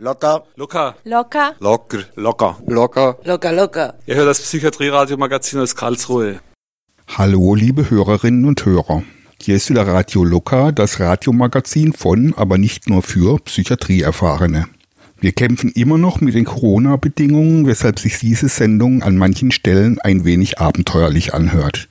Locker. Locker. Locker. Locker. Locker. Locker. Locker, locker. Ihr hört das Psychiatrie-Radiomagazin aus Karlsruhe. Hallo, liebe Hörerinnen und Hörer. Hier ist wieder Radio Locker, das Radiomagazin von, aber nicht nur für Psychiatrieerfahrene. Wir kämpfen immer noch mit den Corona-Bedingungen, weshalb sich diese Sendung an manchen Stellen ein wenig abenteuerlich anhört.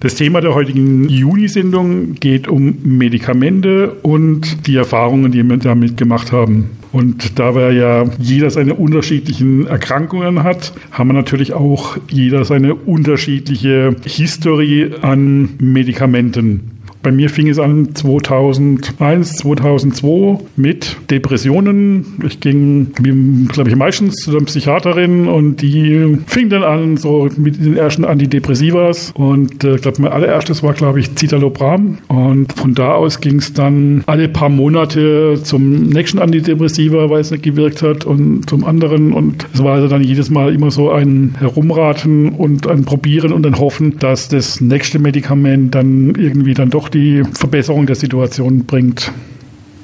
Das Thema der heutigen Juni-Sendung geht um Medikamente und die Erfahrungen, die wir damit gemacht haben. Und da wir ja jeder seine unterschiedlichen Erkrankungen hat, haben wir natürlich auch jeder seine unterschiedliche Historie an Medikamenten. Bei mir fing es an 2001, 2002 mit Depressionen. Ich ging, glaube ich, meistens zu einer Psychiaterin und die fing dann an so mit den ersten Antidepressivas. Und äh, ich glaube, mein allererstes war, glaube ich, Citalopram. Und von da aus ging es dann alle paar Monate zum nächsten Antidepressiva, weil es nicht gewirkt hat, und zum anderen. Und es war also dann jedes Mal immer so ein Herumraten und ein Probieren und ein Hoffen, dass das nächste Medikament dann irgendwie dann doch die Verbesserung der Situation bringt.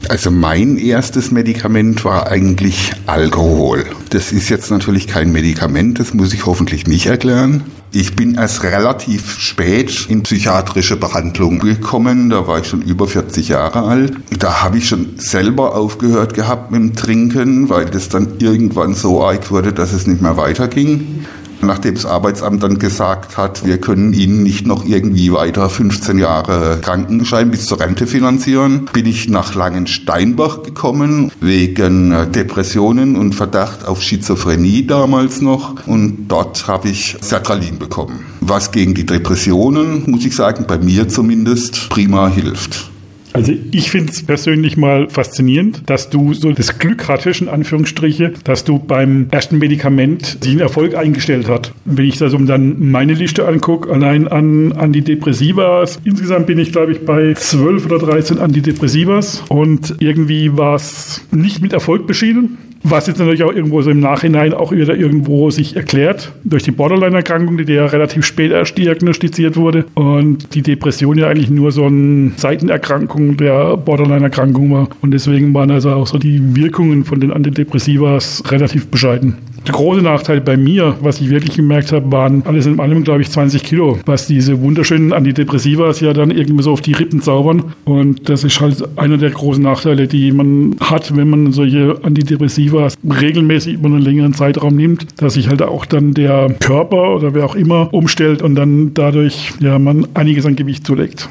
Also mein erstes Medikament war eigentlich Alkohol. Das ist jetzt natürlich kein Medikament, das muss ich hoffentlich nicht erklären. Ich bin erst relativ spät in psychiatrische Behandlung gekommen, da war ich schon über 40 Jahre alt. Da habe ich schon selber aufgehört gehabt mit dem Trinken, weil das dann irgendwann so arg wurde, dass es nicht mehr weiterging. Nachdem das Arbeitsamt dann gesagt hat, wir können Ihnen nicht noch irgendwie weiter 15 Jahre Krankenschein bis zur Rente finanzieren, bin ich nach Langensteinbach gekommen, wegen Depressionen und Verdacht auf Schizophrenie damals noch. Und dort habe ich Sertralin bekommen. Was gegen die Depressionen, muss ich sagen, bei mir zumindest prima hilft. Also ich finde es persönlich mal faszinierend, dass du so das Glück hattest, in Anführungsstriche, dass du beim ersten Medikament den Erfolg eingestellt hat. Wenn ich da so dann meine Liste angucke, allein an Antidepressivas, insgesamt bin ich glaube ich bei 12 oder 13 Antidepressivas und irgendwie war es nicht mit Erfolg beschieden. Was jetzt natürlich auch irgendwo so im Nachhinein auch wieder irgendwo sich erklärt durch die Borderline-Erkrankung, die ja relativ spät erst diagnostiziert wurde und die Depression ja eigentlich nur so eine Seitenerkrankung der Borderline-Erkrankung war. Und deswegen waren also auch so die Wirkungen von den Antidepressivas relativ bescheiden. Der große Nachteil bei mir, was ich wirklich gemerkt habe, waren alles in allem, glaube ich, 20 Kilo, was diese wunderschönen Antidepressivas ja dann irgendwie so auf die Rippen zaubern. Und das ist halt einer der großen Nachteile, die man hat, wenn man solche Antidepressivas regelmäßig über einen längeren Zeitraum nimmt, dass sich halt auch dann der Körper oder wer auch immer umstellt und dann dadurch ja man einiges an Gewicht zulegt.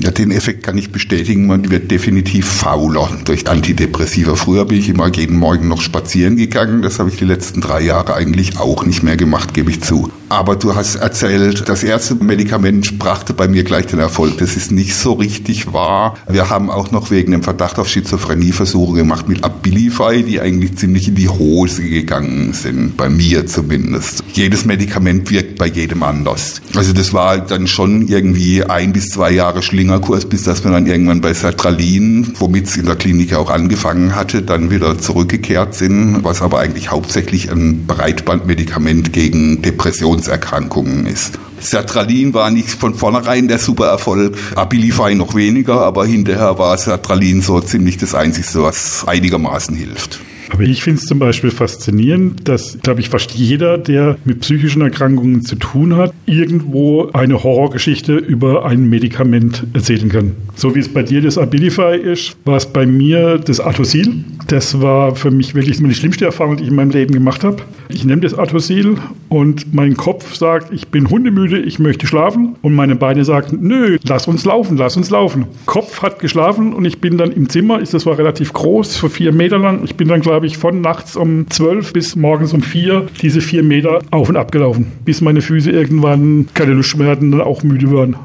Ja, den Effekt kann ich bestätigen. Man wird definitiv fauler durch Antidepressiva. Früher bin ich immer jeden Morgen noch spazieren gegangen. Das habe ich die letzten drei Jahre eigentlich auch nicht mehr gemacht, gebe ich zu. Aber du hast erzählt, das erste Medikament brachte bei mir gleich den Erfolg. Das ist nicht so richtig wahr. Wir haben auch noch wegen dem Verdacht auf Schizophrenie Versuche gemacht mit Abilify, die eigentlich ziemlich in die Hose gegangen sind. Bei mir zumindest. Jedes Medikament wirkt bei jedem anders. Also das war dann schon irgendwie ein bis zwei Jahre Schlingerkurs, bis dass wir dann irgendwann bei Sertralin, womit es in der Klinik auch angefangen hatte, dann wieder zurückgekehrt sind, was aber eigentlich hauptsächlich ein Breitbandmedikament gegen Depressionserkrankungen ist. Sertralin war nicht von vornherein der Supererfolg, Abilify noch weniger, aber hinterher war Sertralin so ziemlich das Einzige, was einigermaßen hilft. Aber ich finde es zum Beispiel faszinierend, dass, glaube ich, fast jeder, der mit psychischen Erkrankungen zu tun hat, irgendwo eine Horrorgeschichte über ein Medikament erzählen kann. So wie es bei dir das Abilify ist, war es bei mir das Atosil. Das war für mich wirklich die schlimmste Erfahrung, die ich in meinem Leben gemacht habe. Ich nehme das Atosil und mein Kopf sagt, ich bin hundemüde, ich möchte schlafen. Und meine Beine sagen, nö, lass uns laufen, lass uns laufen. Kopf hat geschlafen und ich bin dann im Zimmer, das war relativ groß, für vier Meter lang. Ich bin dann, glaube ich, von nachts um zwölf bis morgens um vier diese vier Meter auf und ab gelaufen, bis meine Füße irgendwann keine Lust mehr hatten und dann auch müde waren.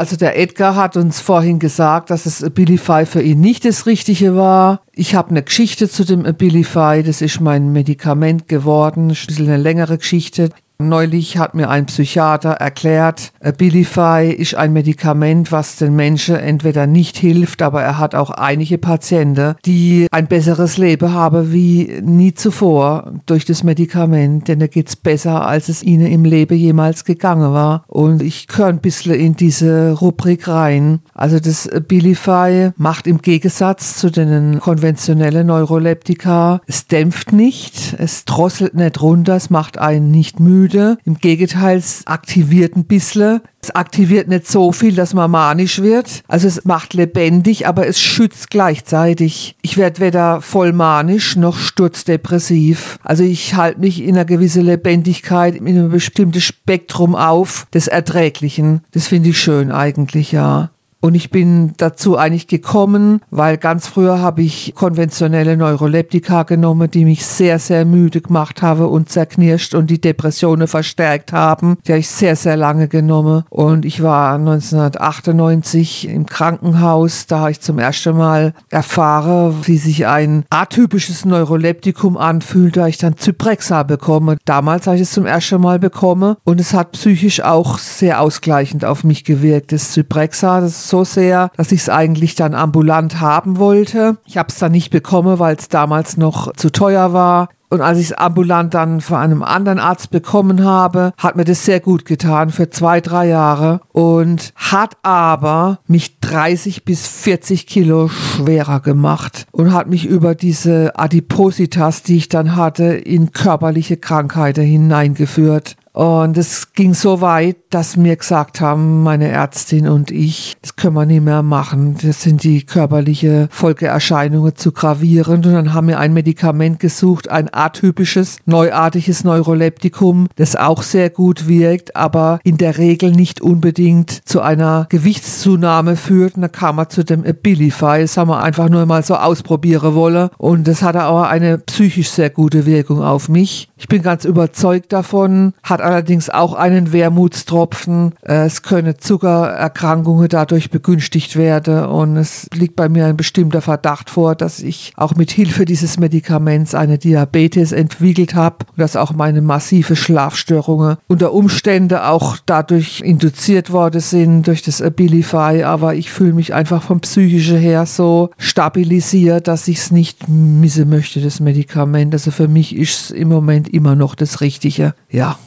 Also der Edgar hat uns vorhin gesagt, dass das Abilify für ihn nicht das Richtige war. Ich habe eine Geschichte zu dem Abilify, das ist mein Medikament geworden, ein bisschen eine längere Geschichte. Neulich hat mir ein Psychiater erklärt, Abilify ist ein Medikament, was den Menschen entweder nicht hilft, aber er hat auch einige Patienten, die ein besseres Leben haben wie nie zuvor durch das Medikament, denn da geht's besser, als es ihnen im Leben jemals gegangen war. Und ich gehöre ein bisschen in diese Rubrik rein. Also das Abilify macht im Gegensatz zu den konventionellen Neuroleptika, es dämpft nicht, es drosselt nicht runter, es macht einen nicht müde müde. Im Gegenteil, es aktiviert ein bisschen. Es aktiviert nicht so viel, dass man manisch wird. Also es macht lebendig, aber es schützt gleichzeitig. Ich werde weder voll manisch noch sturzdepressiv. Also ich halte mich in einer gewissen Lebendigkeit, in einem bestimmten Spektrum auf des Erträglichen. Das finde ich schön eigentlich, ja. Und ich bin dazu eigentlich gekommen, weil ganz früher habe ich konventionelle Neuroleptika genommen, die mich sehr, sehr müde gemacht haben und zerknirscht und die Depressionen verstärkt haben. Die habe ich sehr, sehr lange genommen. Und ich war 1998 im Krankenhaus. Da habe ich zum ersten Mal erfahren, wie sich ein atypisches Neuroleptikum anfühlt. Da habe ich dann Zyprexa bekommen. Damals habe ich es zum ersten Mal bekommen. Und es hat psychisch auch sehr ausgleichend auf mich gewirkt. Das Zyprexa, das so sehr, dass ich es eigentlich dann ambulant haben wollte. Ich habe es dann nicht bekommen, weil es damals noch zu teuer war. Und als ich es ambulant dann von einem anderen Arzt bekommen habe, hat mir das sehr gut getan für zwei, drei Jahre und hat aber mich 30 bis 40 Kilo schwerer gemacht und hat mich über diese Adipositas, die ich dann hatte, in körperliche Krankheiten hineingeführt. Und es ging so weit, dass mir gesagt haben, meine Ärztin und ich, das können wir nicht mehr machen. Das sind die körperliche Folgeerscheinungen zu gravierend. Und dann haben wir ein Medikament gesucht, ein atypisches, neuartiges Neuroleptikum, das auch sehr gut wirkt, aber in der Regel nicht unbedingt zu einer Gewichtszunahme führt. Und da kam er zu dem Abilify. Das haben wir einfach nur mal so ausprobieren wollen. Und das hatte aber eine psychisch sehr gute Wirkung auf mich. Ich bin ganz überzeugt davon, hat allerdings auch einen Wermutstropfen. Äh, es können Zuckererkrankungen dadurch begünstigt werden und es liegt bei mir ein bestimmter Verdacht vor, dass ich auch mit Hilfe dieses Medikaments eine Diabetes entwickelt habe und dass auch meine massive Schlafstörungen unter Umständen auch dadurch induziert worden sind durch das Abilify, aber ich fühle mich einfach vom psychischen her so stabilisiert, dass ich es nicht missen möchte, das Medikament. Also für mich ist es im Moment immer noch das Richtige. Ja.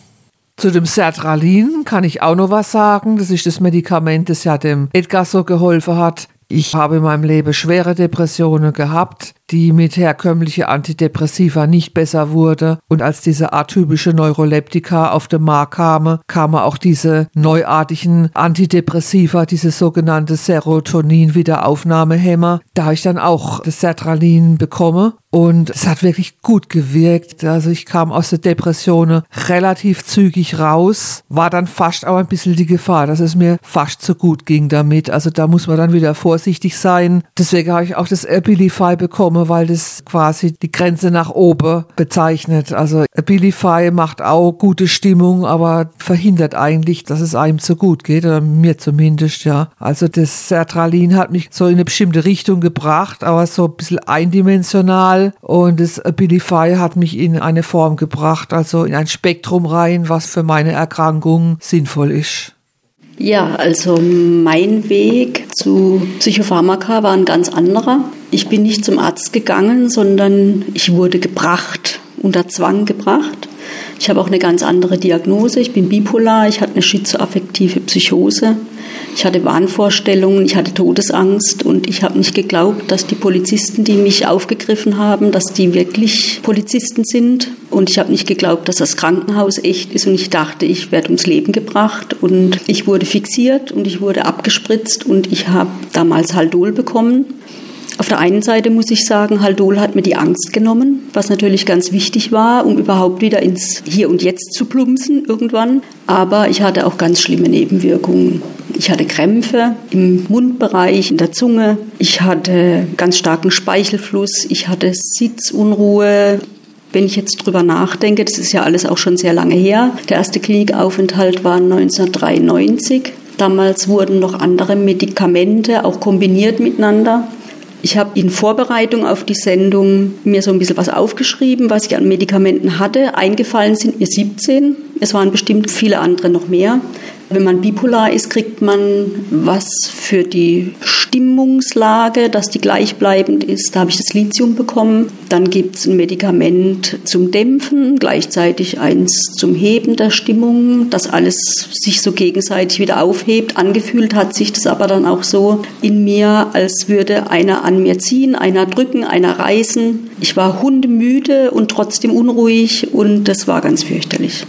Zu dem Sertralin kann ich auch noch was sagen. Das ist das Medikament, das ja dem Edgar so geholfen hat. Ich habe in meinem Leben schwere Depressionen gehabt die mit herkömmlichen Antidepressiva nicht besser wurde. Und als diese atypische Neuroleptika auf den Markt kamen, kamen auch diese neuartigen Antidepressiva, diese sogenannte Serotonin-Wiederaufnahmehämmer. Da ich dann auch das Sertralin bekommen und es hat wirklich gut gewirkt. Also ich kam aus der Depression relativ zügig raus, war dann fast auch ein bisschen die Gefahr, dass es mir fast zu gut ging damit. Also da muss man dann wieder vorsichtig sein. Deswegen habe ich auch das Abilify bekommen, weil das quasi die Grenze nach oben bezeichnet. Also Abilify macht auch gute Stimmung, aber verhindert eigentlich, dass es einem zu gut geht, oder mir zumindest, ja. Also das Sertralin hat mich so in eine bestimmte Richtung gebracht, aber so ein bisschen eindimensional und das Abilify hat mich in eine Form gebracht, also in ein Spektrum rein, was für meine Erkrankung sinnvoll ist. Ja, also mein Weg zu Psychopharmaka war ein ganz anderer. Ich bin nicht zum Arzt gegangen, sondern ich wurde gebracht, unter Zwang gebracht. Ich habe auch eine ganz andere Diagnose. Ich bin bipolar, ich hatte eine schizoaffektive Psychose. Ich hatte Wahnvorstellungen, ich hatte Todesangst und ich habe nicht geglaubt, dass die Polizisten, die mich aufgegriffen haben, dass die wirklich Polizisten sind. Und ich habe nicht geglaubt, dass das Krankenhaus echt ist und ich dachte, ich werde ums Leben gebracht. Und ich wurde fixiert und ich wurde abgespritzt und ich habe damals Haldol bekommen. Auf der einen Seite muss ich sagen, Haldol hat mir die Angst genommen, was natürlich ganz wichtig war, um überhaupt wieder ins Hier und Jetzt zu plumpsen irgendwann. Aber ich hatte auch ganz schlimme Nebenwirkungen. Ich hatte Krämpfe im Mundbereich, in der Zunge. Ich hatte ganz starken Speichelfluss. Ich hatte Sitzunruhe. Wenn ich jetzt drüber nachdenke, das ist ja alles auch schon sehr lange her. Der erste Klinikaufenthalt war 1993. Damals wurden noch andere Medikamente auch kombiniert miteinander. Ich habe in Vorbereitung auf die Sendung mir so ein bisschen was aufgeschrieben, was ich an Medikamenten hatte. Eingefallen sind mir 17. Es waren bestimmt viele andere noch mehr. Wenn man bipolar ist, kriegt man was für die Stimmungslage, dass die gleichbleibend ist. Da habe ich das Lithium bekommen. Dann gibt es ein Medikament zum Dämpfen, gleichzeitig eins zum Heben der Stimmung, dass alles sich so gegenseitig wieder aufhebt. Angefühlt hat sich das aber dann auch so in mir, als würde einer an mir ziehen, einer drücken, einer reißen. Ich war hundemüde und trotzdem unruhig und das war ganz fürchterlich.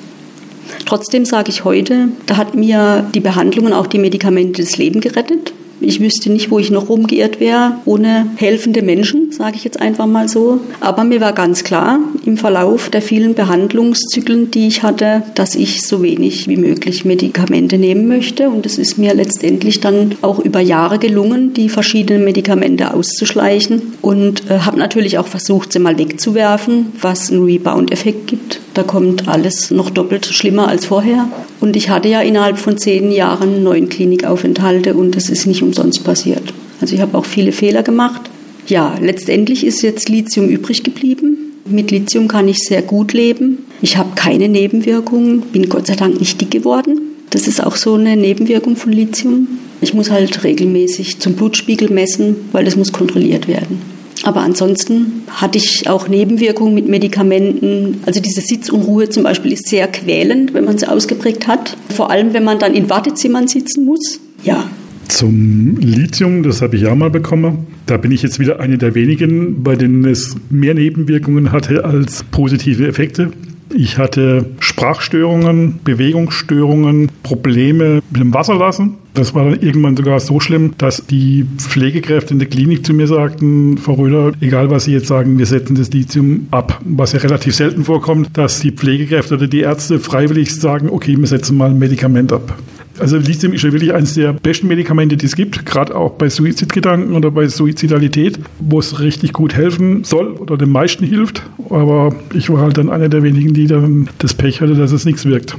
Trotzdem sage ich heute, da hat mir die Behandlung und auch die Medikamente das Leben gerettet. Ich wüsste nicht, wo ich noch rumgeirrt wäre, ohne helfende Menschen, sage ich jetzt einfach mal so. Aber mir war ganz klar im Verlauf der vielen Behandlungszyklen, die ich hatte, dass ich so wenig wie möglich Medikamente nehmen möchte. Und es ist mir letztendlich dann auch über Jahre gelungen, die verschiedenen Medikamente auszuschleichen. Und äh, habe natürlich auch versucht, sie mal wegzuwerfen, was einen Rebound-Effekt gibt. Da kommt alles noch doppelt schlimmer als vorher. Und ich hatte ja innerhalb von zehn Jahren neun Klinikaufenthalte und das ist nicht umsonst passiert. Also ich habe auch viele Fehler gemacht. Ja, letztendlich ist jetzt Lithium übrig geblieben. Mit Lithium kann ich sehr gut leben. Ich habe keine Nebenwirkungen, bin Gott sei Dank nicht dick geworden. Das ist auch so eine Nebenwirkung von Lithium. Ich muss halt regelmäßig zum Blutspiegel messen, weil das muss kontrolliert werden. Aber ansonsten hatte ich auch Nebenwirkungen mit Medikamenten. Also diese Sitzunruhe zum Beispiel ist sehr quälend, wenn man sie ausgeprägt hat. Vor allem, wenn man dann in Wartezimmern sitzen muss. Ja, zum Lithium, das habe ich ja mal bekommen. Da bin ich jetzt wieder eine der wenigen, bei denen es mehr Nebenwirkungen hatte als positive Effekte. Ich hatte Sprachstörungen, Bewegungsstörungen, Probleme mit dem Wasserlassen. Das war dann irgendwann sogar so schlimm, dass die Pflegekräfte in der Klinik zu mir sagten, Frau Röder, egal was Sie jetzt sagen, wir setzen das Lithium ab. Was ja relativ selten vorkommt, dass die Pflegekräfte oder die Ärzte freiwillig sagen, okay, wir setzen mal ein Medikament ab. Also Lithium ist ja wirklich eines der besten Medikamente, die es gibt, gerade auch bei Suizidgedanken oder bei Suizidalität, wo es richtig gut helfen soll oder den meisten hilft. Aber ich war halt dann einer der wenigen, die dann das Pech hatte, dass es nichts wirkt.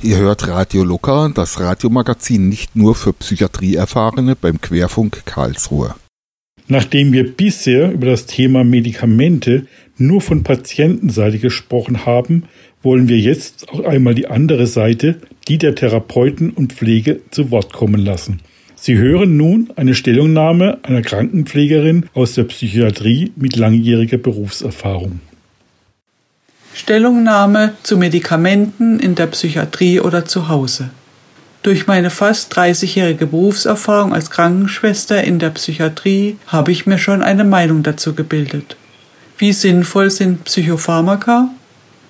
Ihr hört Radio Locker, das Radiomagazin nicht nur für Psychiatrieerfahrene beim Querfunk Karlsruhe. Nachdem wir bisher über das Thema Medikamente nur von Patientenseite gesprochen haben, wollen wir jetzt auch einmal die andere Seite, die der Therapeuten und Pflege, zu Wort kommen lassen. Sie hören nun eine Stellungnahme einer Krankenpflegerin aus der Psychiatrie mit langjähriger Berufserfahrung. Stellungnahme zu Medikamenten in der Psychiatrie oder zu Hause. Durch meine fast 30-jährige Berufserfahrung als Krankenschwester in der Psychiatrie habe ich mir schon eine Meinung dazu gebildet. Wie sinnvoll sind Psychopharmaka?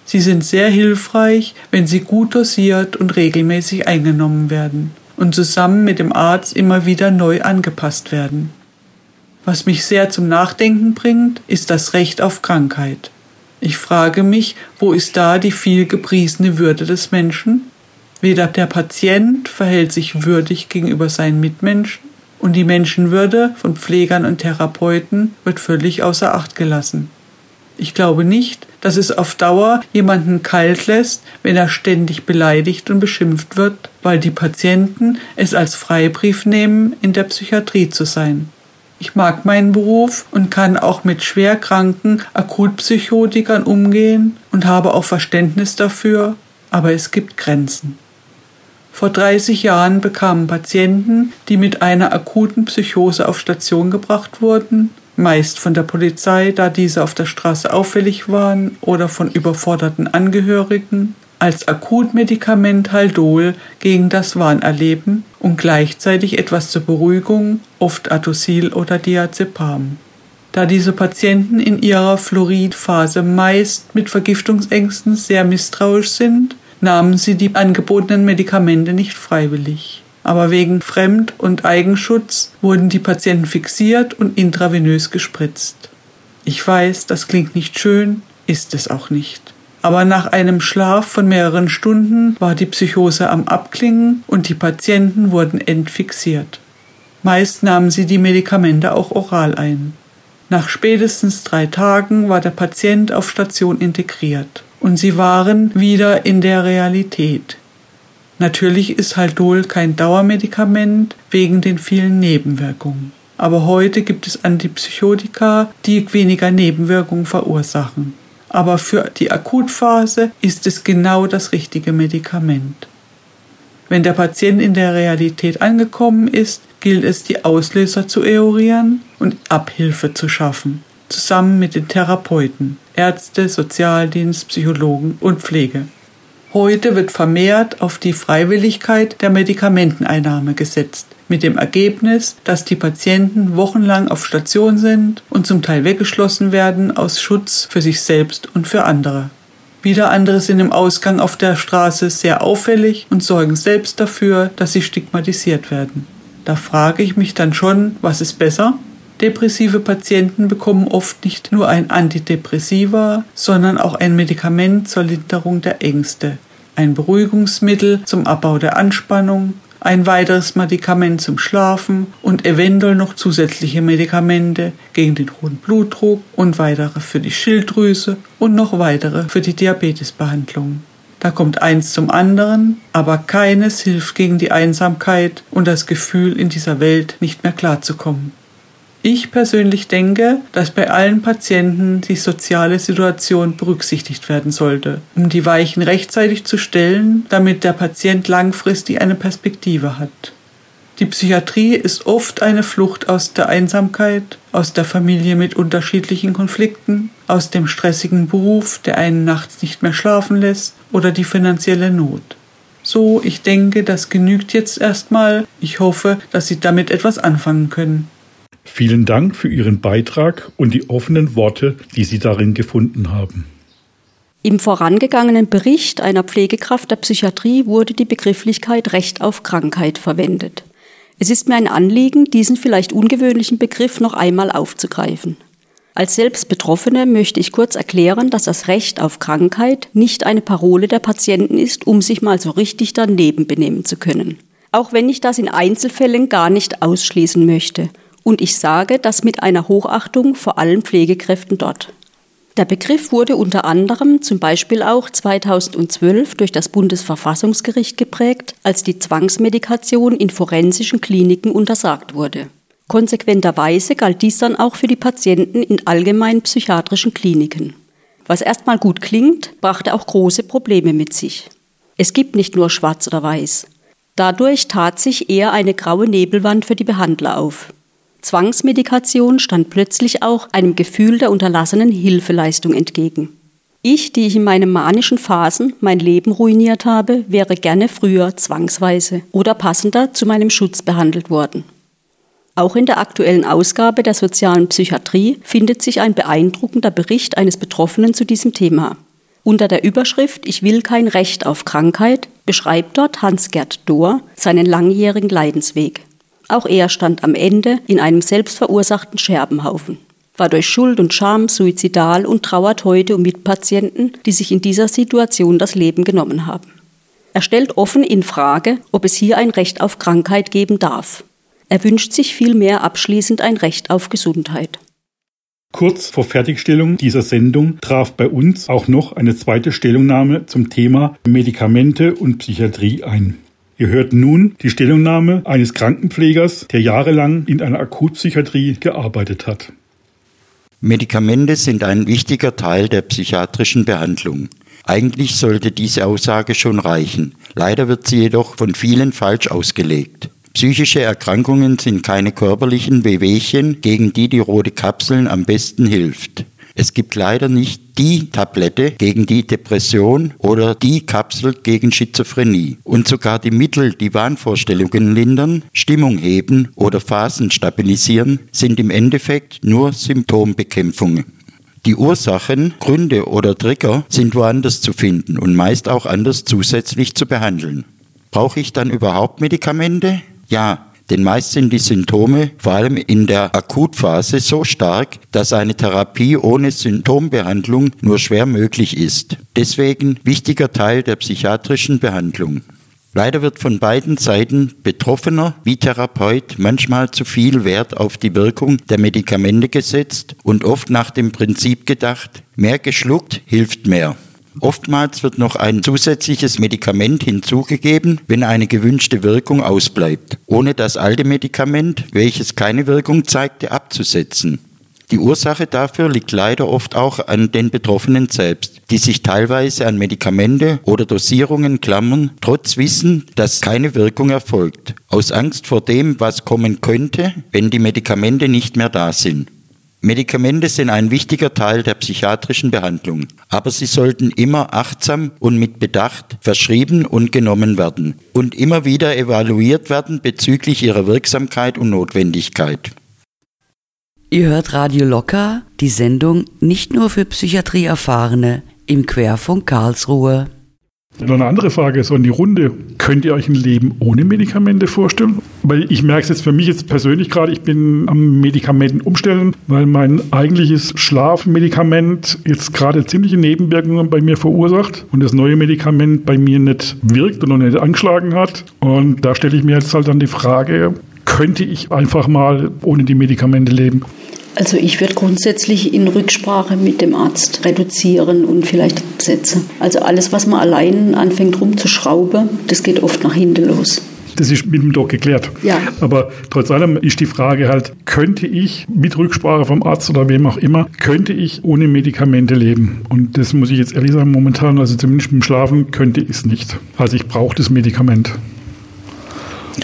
Sie sind sehr hilfreich, wenn sie gut dosiert und regelmäßig eingenommen werden und zusammen mit dem Arzt immer wieder neu angepasst werden. Was mich sehr zum Nachdenken bringt, ist das Recht auf Krankheit. Ich frage mich, wo ist da die viel gepriesene Würde des Menschen? Weder der Patient verhält sich würdig gegenüber seinen Mitmenschen, und die Menschenwürde von Pflegern und Therapeuten wird völlig außer Acht gelassen. Ich glaube nicht, dass es auf Dauer jemanden kalt lässt, wenn er ständig beleidigt und beschimpft wird, weil die Patienten es als Freibrief nehmen, in der Psychiatrie zu sein. Ich mag meinen Beruf und kann auch mit schwerkranken Akutpsychotikern umgehen und habe auch Verständnis dafür, aber es gibt Grenzen. Vor 30 Jahren bekamen Patienten, die mit einer akuten Psychose auf Station gebracht wurden, meist von der Polizei, da diese auf der Straße auffällig waren, oder von überforderten Angehörigen, als Akutmedikament Haldol gegen das Wahnerleben und gleichzeitig etwas zur Beruhigung, oft Atosil oder Diazepam. Da diese Patienten in ihrer Fluoridphase meist mit Vergiftungsängsten sehr misstrauisch sind, nahmen sie die angebotenen Medikamente nicht freiwillig aber wegen Fremd- und Eigenschutz wurden die Patienten fixiert und intravenös gespritzt. Ich weiß, das klingt nicht schön, ist es auch nicht. Aber nach einem Schlaf von mehreren Stunden war die Psychose am Abklingen und die Patienten wurden entfixiert. Meist nahmen sie die Medikamente auch oral ein. Nach spätestens drei Tagen war der Patient auf Station integriert und sie waren wieder in der Realität, Natürlich ist Haldol kein Dauermedikament wegen den vielen Nebenwirkungen. Aber heute gibt es Antipsychotika, die weniger Nebenwirkungen verursachen. aber für die Akutphase ist es genau das richtige Medikament. Wenn der Patient in der Realität angekommen ist, gilt es, die Auslöser zu eruieren und Abhilfe zu schaffen, zusammen mit den Therapeuten, Ärzte, Sozialdienst, Psychologen und Pflege. Heute wird vermehrt auf die Freiwilligkeit der Medikamenteneinnahme gesetzt, mit dem Ergebnis, dass die Patienten wochenlang auf Station sind und zum Teil weggeschlossen werden aus Schutz für sich selbst und für andere. Wieder andere sind im Ausgang auf der Straße sehr auffällig und sorgen selbst dafür, dass sie stigmatisiert werden. Da frage ich mich dann schon, was ist besser? Depressive Patienten bekommen oft nicht nur ein Antidepressiva, sondern auch ein Medikament zur Linderung der Ängste, ein Beruhigungsmittel zum Abbau der Anspannung, ein weiteres Medikament zum Schlafen und eventuell noch zusätzliche Medikamente gegen den hohen Blutdruck und weitere für die Schilddrüse und noch weitere für die Diabetesbehandlung. Da kommt eins zum anderen, aber keines hilft gegen die Einsamkeit und das Gefühl, in dieser Welt nicht mehr klarzukommen. Ich persönlich denke, dass bei allen Patienten die soziale Situation berücksichtigt werden sollte, um die Weichen rechtzeitig zu stellen, damit der Patient langfristig eine Perspektive hat. Die Psychiatrie ist oft eine Flucht aus der Einsamkeit, aus der Familie mit unterschiedlichen Konflikten, aus dem stressigen Beruf, der einen nachts nicht mehr schlafen lässt, oder die finanzielle Not. So, ich denke, das genügt jetzt erstmal. Ich hoffe, dass Sie damit etwas anfangen können. Vielen Dank für Ihren Beitrag und die offenen Worte, die Sie darin gefunden haben. Im vorangegangenen Bericht einer Pflegekraft der Psychiatrie wurde die Begrifflichkeit Recht auf Krankheit verwendet. Es ist mir ein Anliegen, diesen vielleicht ungewöhnlichen Begriff noch einmal aufzugreifen. Als Selbstbetroffene möchte ich kurz erklären, dass das Recht auf Krankheit nicht eine Parole der Patienten ist, um sich mal so richtig daneben benehmen zu können. Auch wenn ich das in Einzelfällen gar nicht ausschließen möchte und ich sage das mit einer Hochachtung vor allen Pflegekräften dort. Der Begriff wurde unter anderem zum Beispiel auch 2012 durch das Bundesverfassungsgericht geprägt, als die Zwangsmedikation in forensischen Kliniken untersagt wurde. Konsequenterweise galt dies dann auch für die Patienten in allgemeinen psychiatrischen Kliniken. Was erstmal gut klingt, brachte auch große Probleme mit sich. Es gibt nicht nur schwarz oder weiß. Dadurch tat sich eher eine graue Nebelwand für die Behandler auf. Zwangsmedikation stand plötzlich auch einem Gefühl der unterlassenen Hilfeleistung entgegen. Ich, die ich in meinen manischen Phasen mein Leben ruiniert habe, wäre gerne früher zwangsweise oder passender zu meinem Schutz behandelt worden. Auch in der aktuellen Ausgabe der sozialen Psychiatrie findet sich ein beeindruckender Bericht eines Betroffenen zu diesem Thema. Unter der Überschrift Ich will kein Recht auf Krankheit beschreibt dort Hans-Gerd Dohr seinen langjährigen Leidensweg. Auch er stand am Ende in einem selbstverursachten Scherbenhaufen, war durch Schuld und Scham suizidal und trauert heute um Mitpatienten, die sich in dieser Situation das Leben genommen haben. Er stellt offen in Frage, ob es hier ein Recht auf Krankheit geben darf. Er wünscht sich vielmehr abschließend ein Recht auf Gesundheit. Kurz vor Fertigstellung dieser Sendung traf bei uns auch noch eine zweite Stellungnahme zum Thema Medikamente und Psychiatrie ein. Ihr hört nun die Stellungnahme eines Krankenpflegers, der jahrelang in einer Akutpsychiatrie gearbeitet hat. Medikamente sind ein wichtiger Teil der psychiatrischen Behandlung. Eigentlich sollte diese Aussage schon reichen. Leider wird sie jedoch von vielen falsch ausgelegt. Psychische Erkrankungen sind keine körperlichen Wehwehchen, gegen die die rote Kapseln am besten hilft. Es gibt leider nicht die Tablette gegen die Depression oder die Kapsel gegen Schizophrenie. Und sogar die Mittel, die Wahnvorstellungen lindern, Stimmung heben oder Phasen stabilisieren, sind im Endeffekt nur Symptombekämpfungen. Die Ursachen, Gründe oder Trigger sind woanders zu finden und meist auch anders zusätzlich zu behandeln. Brauche ich dann überhaupt Medikamente? Ja, denn meist sind die Symptome vor allem in der Akutphase so stark, dass eine Therapie ohne Symptombehandlung nur schwer möglich ist. Deswegen wichtiger Teil der psychiatrischen Behandlung. Leider wird von beiden Seiten Betroffener wie Therapeut manchmal zu viel Wert auf die Wirkung der Medikamente gesetzt und oft nach dem Prinzip gedacht, mehr geschluckt hilft mehr. Oftmals wird noch ein zusätzliches Medikament hinzugegeben, wenn eine gewünschte Wirkung ausbleibt, ohne das alte Medikament, welches keine Wirkung zeigte, abzusetzen. Die Ursache dafür liegt leider oft auch an den Betroffenen selbst, die sich teilweise an Medikamente oder Dosierungen klammern, trotz Wissen, dass keine Wirkung erfolgt, aus Angst vor dem, was kommen könnte, wenn die Medikamente nicht mehr da sind. Medikamente sind ein wichtiger Teil der psychiatrischen Behandlung, aber sie sollten immer achtsam und mit Bedacht verschrieben und genommen werden und immer wieder evaluiert werden bezüglich ihrer Wirksamkeit und Notwendigkeit. Ihr hört Radio Locker, die Sendung nicht nur für Psychiatrieerfahrene im Querfunk Karlsruhe. Noch eine andere Frage so in die Runde. Könnt ihr euch ein Leben ohne Medikamente vorstellen? Weil ich merke es jetzt für mich jetzt persönlich gerade, ich bin am Medikamenten umstellen, weil mein eigentliches Schlafmedikament jetzt gerade ziemliche Nebenwirkungen bei mir verursacht und das neue Medikament bei mir nicht wirkt und noch nicht angeschlagen hat. Und da stelle ich mir jetzt halt dann die Frage, könnte ich einfach mal ohne die Medikamente leben? Also ich würde grundsätzlich in Rücksprache mit dem Arzt reduzieren und vielleicht absetzen. Also alles, was man allein anfängt rumzuschrauben, das geht oft nach hinten los. Das ist mit dem Doc geklärt. Ja. Aber trotz allem ist die Frage halt, könnte ich mit Rücksprache vom Arzt oder wem auch immer, könnte ich ohne Medikamente leben? Und das muss ich jetzt ehrlich sagen, momentan, also zumindest beim Schlafen, könnte ich es nicht. Also ich brauche das Medikament.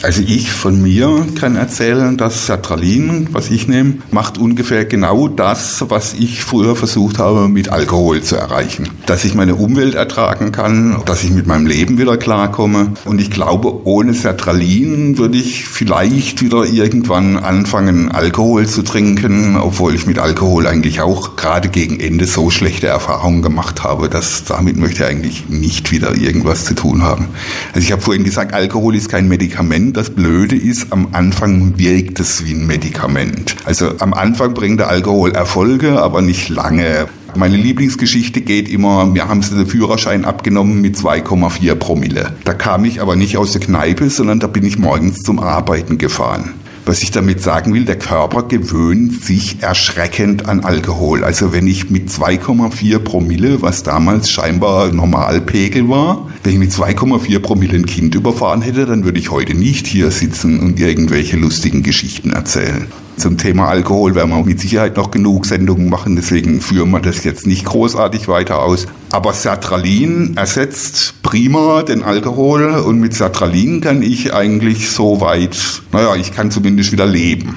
Also ich von mir kann erzählen, dass Sertralin, was ich nehme, macht ungefähr genau das, was ich früher versucht habe, mit Alkohol zu erreichen. Dass ich meine Umwelt ertragen kann, dass ich mit meinem Leben wieder klarkomme. Und ich glaube, ohne Sertralin würde ich vielleicht wieder irgendwann anfangen, Alkohol zu trinken, obwohl ich mit Alkohol eigentlich auch gerade gegen Ende so schlechte Erfahrungen gemacht habe, dass damit möchte ich eigentlich nicht wieder irgendwas zu tun haben. Also ich habe vorhin gesagt, Alkohol ist kein Medikament. Medikament. Das Blöde ist, am Anfang wirkt es wie ein Medikament. Also am Anfang bringt der Alkohol Erfolge, aber nicht lange. Meine Lieblingsgeschichte geht immer, mir haben sie den Führerschein abgenommen mit 2,4 Promille. Da kam ich aber nicht aus der Kneipe, sondern da bin ich morgens zum Arbeiten gefahren. Was ich damit sagen will, der Körper gewöhnt sich erschreckend an Alkohol. Also wenn ich mit 2,4 Promille, was damals scheinbar Normalpegel war, wenn ich mit 2,4 Promille ein Kind überfahren hätte, dann würde ich heute nicht hier sitzen und irgendwelche lustigen Geschichten erzählen. Zum Thema Alkohol werden wir mit Sicherheit noch genug Sendungen machen, deswegen führen wir das jetzt nicht großartig weiter aus. Aber Sertralin ersetzt prima den Alkohol und mit Sertralin kann ich eigentlich so weit, naja, ich kann zumindest wieder leben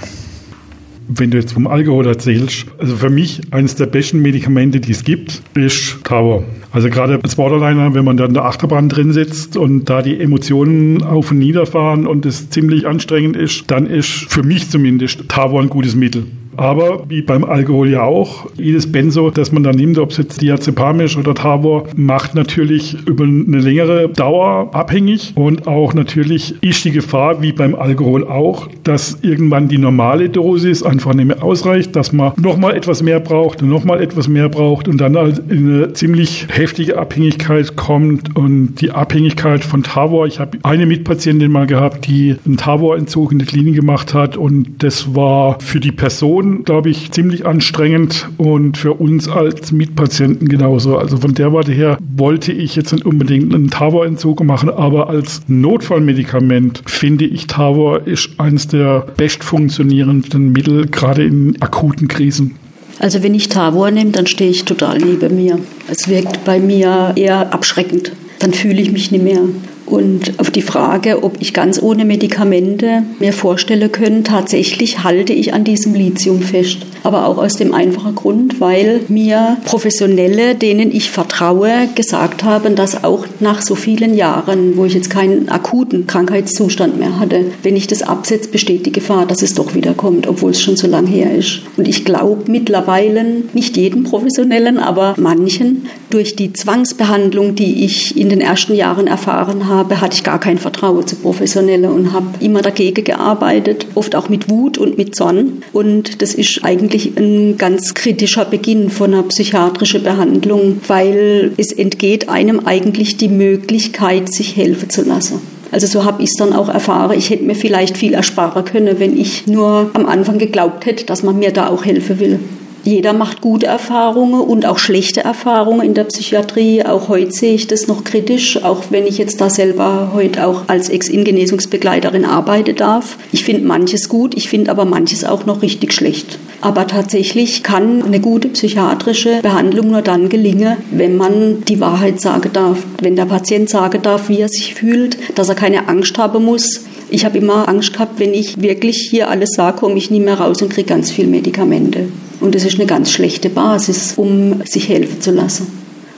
wenn du jetzt vom Alkohol erzählst, also für mich eines der besten Medikamente, die es gibt, ist Tower. Also gerade als Borderliner, wenn man dann in der Achterbahn drin sitzt und da die Emotionen auf und nieder fahren und es ziemlich anstrengend ist, dann ist für mich zumindest Tavor ein gutes Mittel. Aber wie beim Alkohol ja auch, jedes Benzo, das man da nimmt, ob es jetzt Diazepam ist oder Tavor, macht natürlich über eine längere Dauer abhängig und auch natürlich ist die Gefahr, wie beim Alkohol auch, dass irgendwann die normale Dosis einfach nicht mehr ausreicht, dass man nochmal etwas mehr braucht und nochmal etwas mehr braucht und dann halt in eine ziemlich heftige Abhängigkeit kommt und die Abhängigkeit von Tavor. Ich habe eine Mitpatientin mal gehabt, die einen Tavor-Entzug in der Klinik gemacht hat und das war für die Person schon, glaube ich, ziemlich anstrengend und für uns als Mitpatienten genauso. Also von der Warte her wollte ich jetzt nicht unbedingt einen Tavor-Entzug machen, aber als Notfallmedikament finde ich Tavor ist eines der best funktionierenden Mittel, gerade in akuten Krisen. Also wenn ich Tavor nehme, dann stehe ich total neben mir. Es wirkt bei mir eher abschreckend. Dann fühle ich mich nicht mehr. Und auf die Frage, ob ich ganz ohne Medikamente mir vorstellen können, tatsächlich halte ich an diesem Lithium fest. Aber auch aus dem einfachen Grund, weil mir Professionelle, denen ich vertraue, gesagt haben, dass auch nach so vielen Jahren, wo ich jetzt keinen akuten Krankheitszustand mehr hatte, wenn ich das absetze, besteht die Gefahr, dass es doch wieder kommt, obwohl es schon so lange her ist. Und ich glaube mittlerweile, nicht jeden Professionellen, aber manchen, durch die Zwangsbehandlung, die ich in den ersten Jahren erfahren habe, habe, hatte ich gar kein Vertrauen zu Professionellen und habe immer dagegen gearbeitet, oft auch mit Wut und mit Zorn. Und das ist eigentlich ein ganz kritischer Beginn von einer psychiatrischen Behandlung, weil es entgeht einem eigentlich die Möglichkeit, sich helfen zu lassen. Also so habe ich es dann auch erfahren. Ich hätte mir vielleicht viel ersparen können, wenn ich nur am Anfang geglaubt hätte, dass man mir da auch helfen will. Jeder macht gute Erfahrungen und auch schlechte Erfahrungen in der Psychiatrie. Auch heute sehe ich das noch kritisch, auch wenn ich jetzt da selber heute auch als Ex-In-Genesungsbegleiterin arbeiten darf. Ich finde manches gut, ich finde aber manches auch noch richtig schlecht. Aber tatsächlich kann eine gute psychiatrische Behandlung nur dann gelingen, wenn man die Wahrheit sagen darf. Wenn der Patient sagen darf, wie er sich fühlt, dass er keine Angst haben muss, ich habe immer Angst gehabt, wenn ich wirklich hier alles sage, komme ich nie mehr raus und kriege ganz viel Medikamente. Und das ist eine ganz schlechte Basis, um sich helfen zu lassen.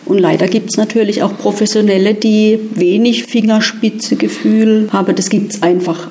Und leider gibt es natürlich auch Professionelle, die wenig Fingerspitzegefühl haben. Das gibt es einfach.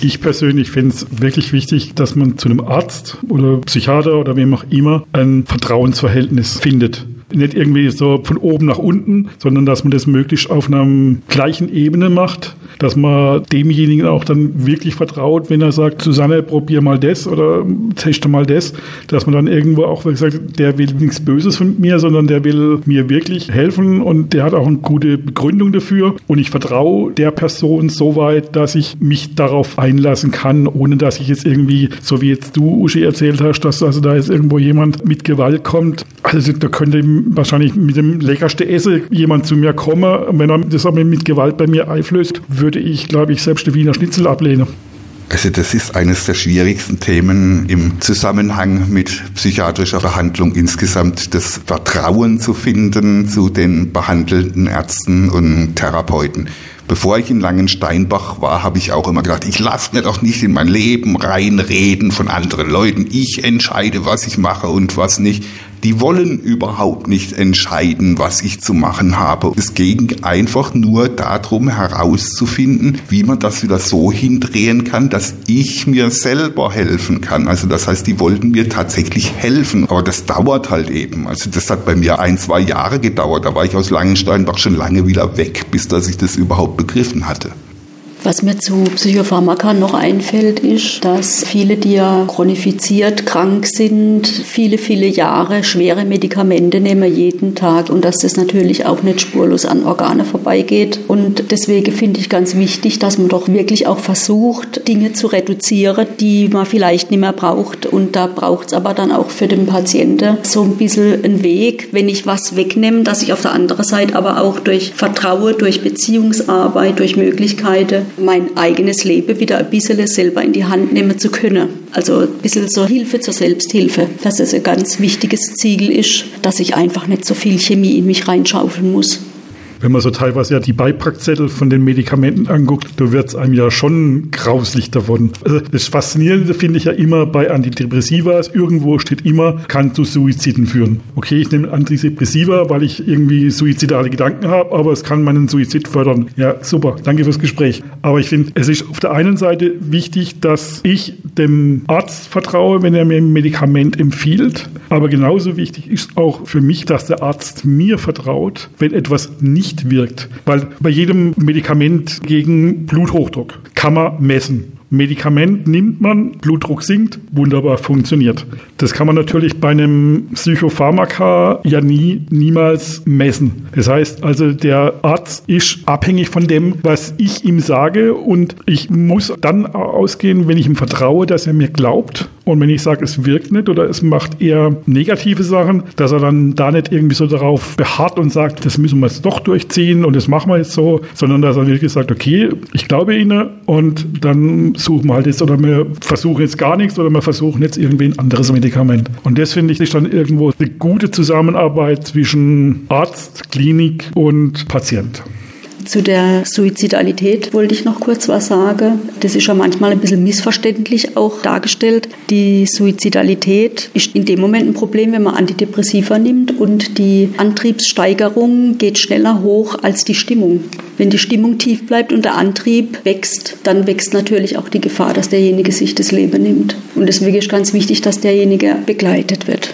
Ich persönlich finde es wirklich wichtig, dass man zu einem Arzt oder Psychiater oder wem auch immer ein Vertrauensverhältnis findet nicht irgendwie so von oben nach unten, sondern dass man das möglichst auf einer gleichen Ebene macht, dass man demjenigen auch dann wirklich vertraut, wenn er sagt, Susanne, probier mal das oder teste mal das, dass man dann irgendwo auch sagt, der will nichts Böses von mir, sondern der will mir wirklich helfen und der hat auch eine gute Begründung dafür und ich vertraue der Person so weit, dass ich mich darauf einlassen kann, ohne dass ich jetzt irgendwie, so wie jetzt du, Uschi, erzählt hast, dass also da jetzt irgendwo jemand mit Gewalt kommt. Also da könnte wahrscheinlich mit dem leckersten Essen jemand zu mir kommen, wenn er das mit Gewalt bei mir einflößt, würde ich, glaube ich, selbst den Wiener Schnitzel ablehnen. Also das ist eines der schwierigsten Themen im Zusammenhang mit psychiatrischer Behandlung insgesamt, das Vertrauen zu finden zu den behandelnden Ärzten und Therapeuten. Bevor ich in Langensteinbach war, habe ich auch immer gedacht, ich lasse mir doch nicht in mein Leben reinreden von anderen Leuten. Ich entscheide, was ich mache und was nicht die wollen überhaupt nicht entscheiden, was ich zu machen habe. Es ging einfach nur darum herauszufinden, wie man das wieder so hindrehen kann, dass ich mir selber helfen kann. Also das heißt, die wollten mir tatsächlich helfen, aber das dauert halt eben. Also das hat bei mir ein, zwei Jahre gedauert. Da war ich aus Langensteinbach schon lange wieder weg, bis dass ich das überhaupt begriffen hatte. Was mir zu Psychopharmaka noch einfällt, ist, dass viele, die ja chronifiziert krank sind, viele, viele Jahre schwere Medikamente nehmen jeden Tag und dass das natürlich auch nicht spurlos an Organe vorbeigeht. Und deswegen finde ich ganz wichtig, dass man doch wirklich auch versucht, Dinge zu reduzieren, die man vielleicht nicht mehr braucht. Und da braucht es aber dann auch für den Patienten so ein bisschen einen Weg, wenn ich was wegnehme, dass ich auf der anderen Seite aber auch durch Vertrauen, durch Beziehungsarbeit, durch Möglichkeiten mein eigenes Leben wieder ein bisschen selber in die Hand nehmen zu können. Also ein bisschen so Hilfe zur Selbsthilfe, dass es ein ganz wichtiges Ziel ist, dass ich einfach nicht so viel Chemie in mich reinschaufeln muss. Wenn man so teilweise ja die Beipackzettel von den Medikamenten anguckt, da wird es einem ja schon grauslich davon. Also das Faszinierende finde ich ja immer bei Antidepressiva. Irgendwo steht immer, kann zu Suiziden führen. Okay, ich nehme Antidepressiva, weil ich irgendwie suizidale Gedanken habe, aber es kann meinen Suizid fördern. Ja, super. Danke fürs Gespräch. Aber ich finde, es ist auf der einen Seite wichtig, dass ich dem Arzt vertraue, wenn er mir ein Medikament empfiehlt. Aber genauso wichtig ist auch für mich, dass der Arzt mir vertraut, wenn etwas nicht nicht wirkt. Weil bei jedem Medikament gegen Bluthochdruck kann man messen. Medikament nimmt man, Blutdruck sinkt, wunderbar funktioniert. Das kann man natürlich bei einem Psychopharmaka ja nie, niemals messen. Das heißt also, der Arzt ist abhängig von dem, was ich ihm sage und ich muss dann ausgehen, wenn ich ihm vertraue, dass er mir glaubt und wenn ich sage, es wirkt nicht oder es macht eher negative Sachen, dass er dann da nicht irgendwie so darauf beharrt und sagt, das müssen wir jetzt doch durchziehen und das machen wir jetzt so, sondern dass er wirklich sagt, okay, ich glaube Ihnen und dann suchen wir halt jetzt oder wir versuchen jetzt gar nichts oder wir versuchen jetzt irgendwie ein anderes Medikament. Und das finde ich ist dann irgendwo eine gute Zusammenarbeit zwischen Arzt, Klinik und Patient. Zu der Suizidalität wollte ich noch kurz was sagen. Das ist ja manchmal ein bisschen missverständlich auch dargestellt. Die Suizidalität ist in dem Moment ein Problem, wenn man Antidepressiva nimmt und die Antriebssteigerung geht schneller hoch als die Stimmung. Wenn die Stimmung tief bleibt und der Antrieb wächst, dann wächst natürlich auch die Gefahr, dass derjenige sich das Leben nimmt. Und deswegen ist ganz wichtig, dass derjenige begleitet wird.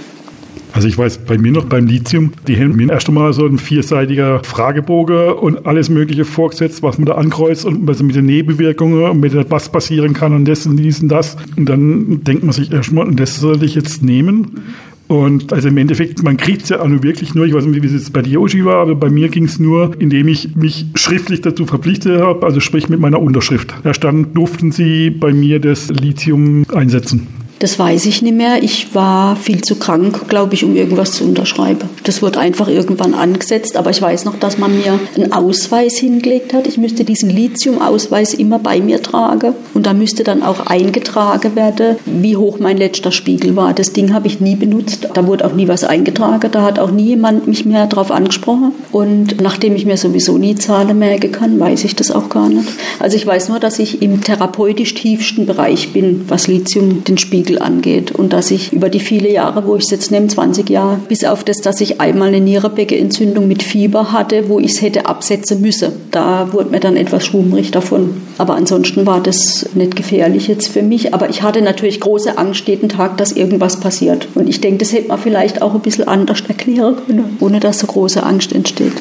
Also ich weiß bei mir noch beim Lithium, die haben mir erst einmal so ein vierseitiger Fragebogen und alles mögliche vorgesetzt, was man da ankreuzt und also mit den Nebenwirkungen und mit was passieren kann und das und dies und das. Und dann denkt man sich erstmal, und das soll ich jetzt nehmen. Und also im Endeffekt, man kriegt es ja auch nur wirklich nur, ich weiß nicht, wie es jetzt bei dir, Oshi war, aber bei mir ging es nur, indem ich mich schriftlich dazu verpflichtet habe, also sprich mit meiner Unterschrift. Da stand, durften sie bei mir das Lithium einsetzen. Das weiß ich nicht mehr. Ich war viel zu krank, glaube ich, um irgendwas zu unterschreiben. Das wurde einfach irgendwann angesetzt, aber ich weiß noch, dass man mir einen Ausweis hingelegt hat. Ich müsste diesen Lithium-Ausweis immer bei mir tragen und da müsste dann auch eingetragen werden, wie hoch mein letzter Spiegel war. Das Ding habe ich nie benutzt. Da wurde auch nie was eingetragen. Da hat auch nie jemand mich mehr darauf angesprochen. Und nachdem ich mir sowieso nie Zahlen merken kann, weiß ich das auch gar nicht. Also ich weiß nur, dass ich im therapeutisch tiefsten Bereich bin, was Lithium den Spiegel angeht. Und dass ich über die viele Jahre, wo ich es jetzt nehme, 20 Jahre, bis auf das, dass ich einmal eine Nierenbeckenentzündung mit Fieber hatte, wo ich es hätte absetzen müssen. Da wurde mir dann etwas schwummrig davon. Aber ansonsten war das nicht gefährlich jetzt für mich. Aber ich hatte natürlich große Angst jeden Tag, dass irgendwas passiert. Und ich denke, das hätte man vielleicht auch ein bisschen anders erklären können, ohne dass so große Angst entsteht.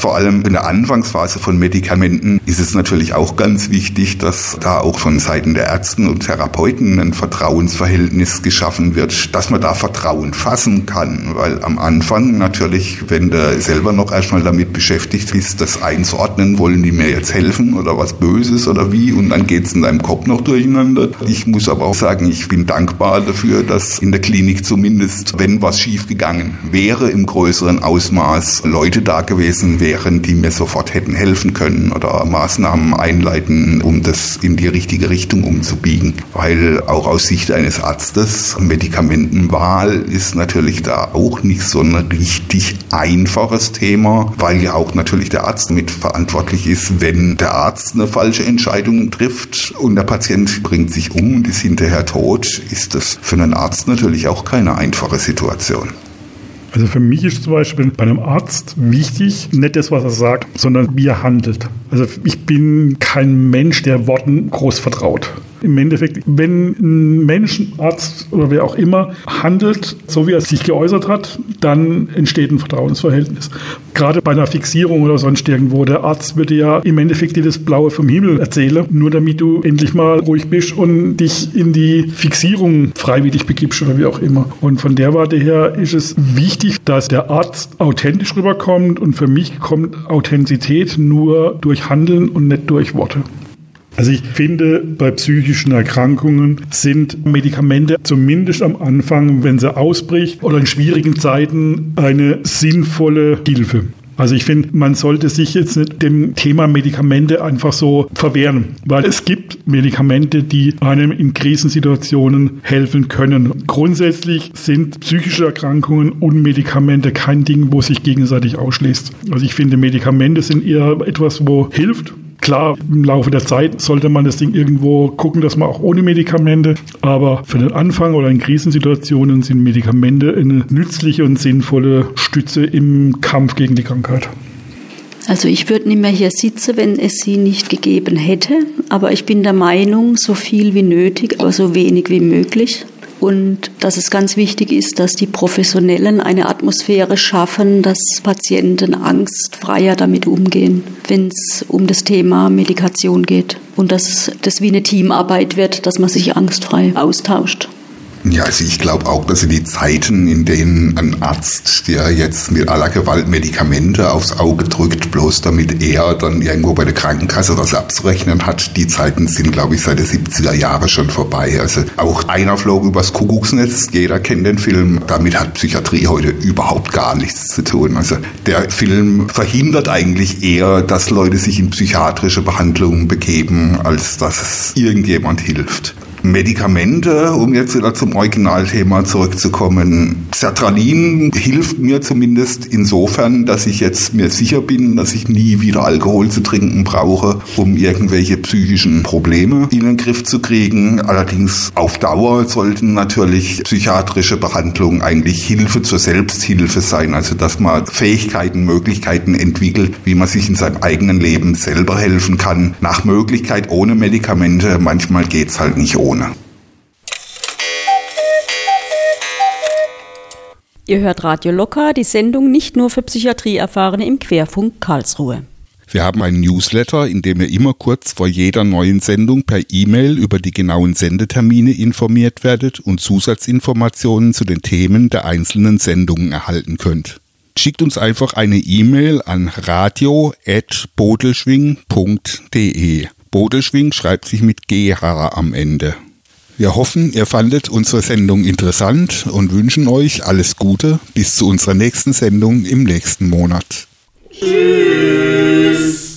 Vor allem in der Anfangsphase von Medikamenten ist es natürlich auch ganz wichtig, dass da auch von Seiten der Ärzten und Therapeuten ein Vertrauensverhältnis geschaffen wird, dass man da Vertrauen fassen kann. Weil am Anfang natürlich, wenn du selber noch erstmal damit beschäftigt bist, das einzuordnen, wollen die mir jetzt helfen oder was Böses oder wie und dann geht es in deinem Kopf noch durcheinander. Ich muss aber auch sagen, ich bin dankbar dafür, dass in der Klinik zumindest, wenn was schiefgegangen wäre im größeren Ausmaß, Leute da gewesen wären, wären, die mir sofort hätten helfen können oder Maßnahmen einleiten, um das in die richtige Richtung umzubiegen. Weil auch aus Sicht eines Arztes Medikamentenwahl ist natürlich da auch nicht so ein richtig einfaches Thema, weil ja auch natürlich der Arzt mit verantwortlich ist, wenn der Arzt eine falsche Entscheidung trifft und der Patient bringt sich um und ist hinterher tot, ist das für einen Arzt natürlich auch keine einfache Situation. Also für mich ist zum Beispiel bei einem Arzt wichtig, nicht das, was er sagt, sondern wie er handelt. Also ich bin kein Mensch, der Worten groß vertraut. Im Endeffekt, wenn ein Mensch, Arzt oder wer auch immer handelt, so wie er sich geäußert hat, dann entsteht ein Vertrauensverhältnis. Gerade bei einer Fixierung oder sonst irgendwo. Der Arzt würde ja im Endeffekt dir das Blaue vom Himmel erzählen, nur damit du endlich mal ruhig bist und dich in die Fixierung freiwillig begibst oder wie auch immer. Und von der Warte her ist es wichtig, dass der Arzt authentisch rüberkommt und für mich kommt Authentizität nur durch Handeln und nicht durch Worte. Also ich finde, bei psychischen Erkrankungen sind Medikamente zumindest am Anfang, wenn sie ausbricht oder in schwierigen Zeiten, eine sinnvolle Hilfe. Also ich finde, man sollte sich jetzt nicht dem Thema Medikamente einfach so verwehren, weil es gibt Medikamente, die einem in Krisensituationen helfen können. Grundsätzlich sind psychische Erkrankungen und Medikamente kein Ding, wo sich gegenseitig ausschließt. Also ich finde, Medikamente sind eher etwas, wo hilft Klar, im Laufe der Zeit sollte man das Ding irgendwo gucken, dass man auch ohne Medikamente, aber für den Anfang oder in Krisensituationen sind Medikamente eine nützliche und sinnvolle Stütze im Kampf gegen die Krankheit. Also ich würde nicht mehr hier sitzen, wenn es sie nicht gegeben hätte, aber ich bin der Meinung, so viel wie nötig, aber so wenig wie möglich und dass es ganz wichtig ist, dass die Professionellen eine Atmosphäre schaffen, dass Patienten angstfreier damit umgehen, wenn es um das Thema Medikation geht und dass das wie eine Teamarbeit wird, dass man sich angstfrei austauscht. Ja, also ich glaube auch, dass in die Zeiten, in denen ein Arzt, der jetzt mit aller Gewalt Medikamente aufs Auge drückt, bloß damit er dann irgendwo bei der Krankenkasse was abzurechnen hat, die Zeiten sind, glaube ich, seit den 70er Jahren schon vorbei. Also auch einer flog übers Kuckucksnetz, jeder kennt den Film. Damit hat Psychiatrie heute überhaupt gar nichts zu tun. Also der Film verhindert eigentlich eher, dass Leute sich in psychiatrische Behandlungen begeben, als dass es irgendjemand hilft. Medikamente, um jetzt wieder zum Originalthema zurückzukommen. Sertralin hilft mir zumindest insofern, dass ich jetzt mir sicher bin, dass ich nie wieder Alkohol zu trinken brauche, um irgendwelche psychischen Probleme in den Griff zu kriegen. Allerdings auf Dauer sollten natürlich psychiatrische Behandlungen eigentlich Hilfe zur Selbsthilfe sein, also dass man Fähigkeiten, Möglichkeiten entwickelt, wie man sich in seinem eigenen Leben selber helfen kann. Nach Möglichkeit ohne Medikamente. Manchmal geht's halt nicht ohne. Corona. Ihr hört Radio Locker, die Sendung nicht nur für Psychiatrieerfahrene im Querfunk Karlsruhe. Wir haben einen Newsletter, in dem ihr immer kurz vor jeder neuen Sendung per E-Mail über die genauen Sendetermine informiert werdet und Zusatzinformationen zu den Themen der einzelnen Sendungen erhalten könnt. Schickt uns einfach eine E-Mail an radio.bodelschwing.de. Bodelschwing schreibt sich mit GH am Ende. Wir hoffen, ihr fandet unsere Sendung interessant und wünschen euch alles Gute bis zu unserer nächsten Sendung im nächsten Monat. Tschüss.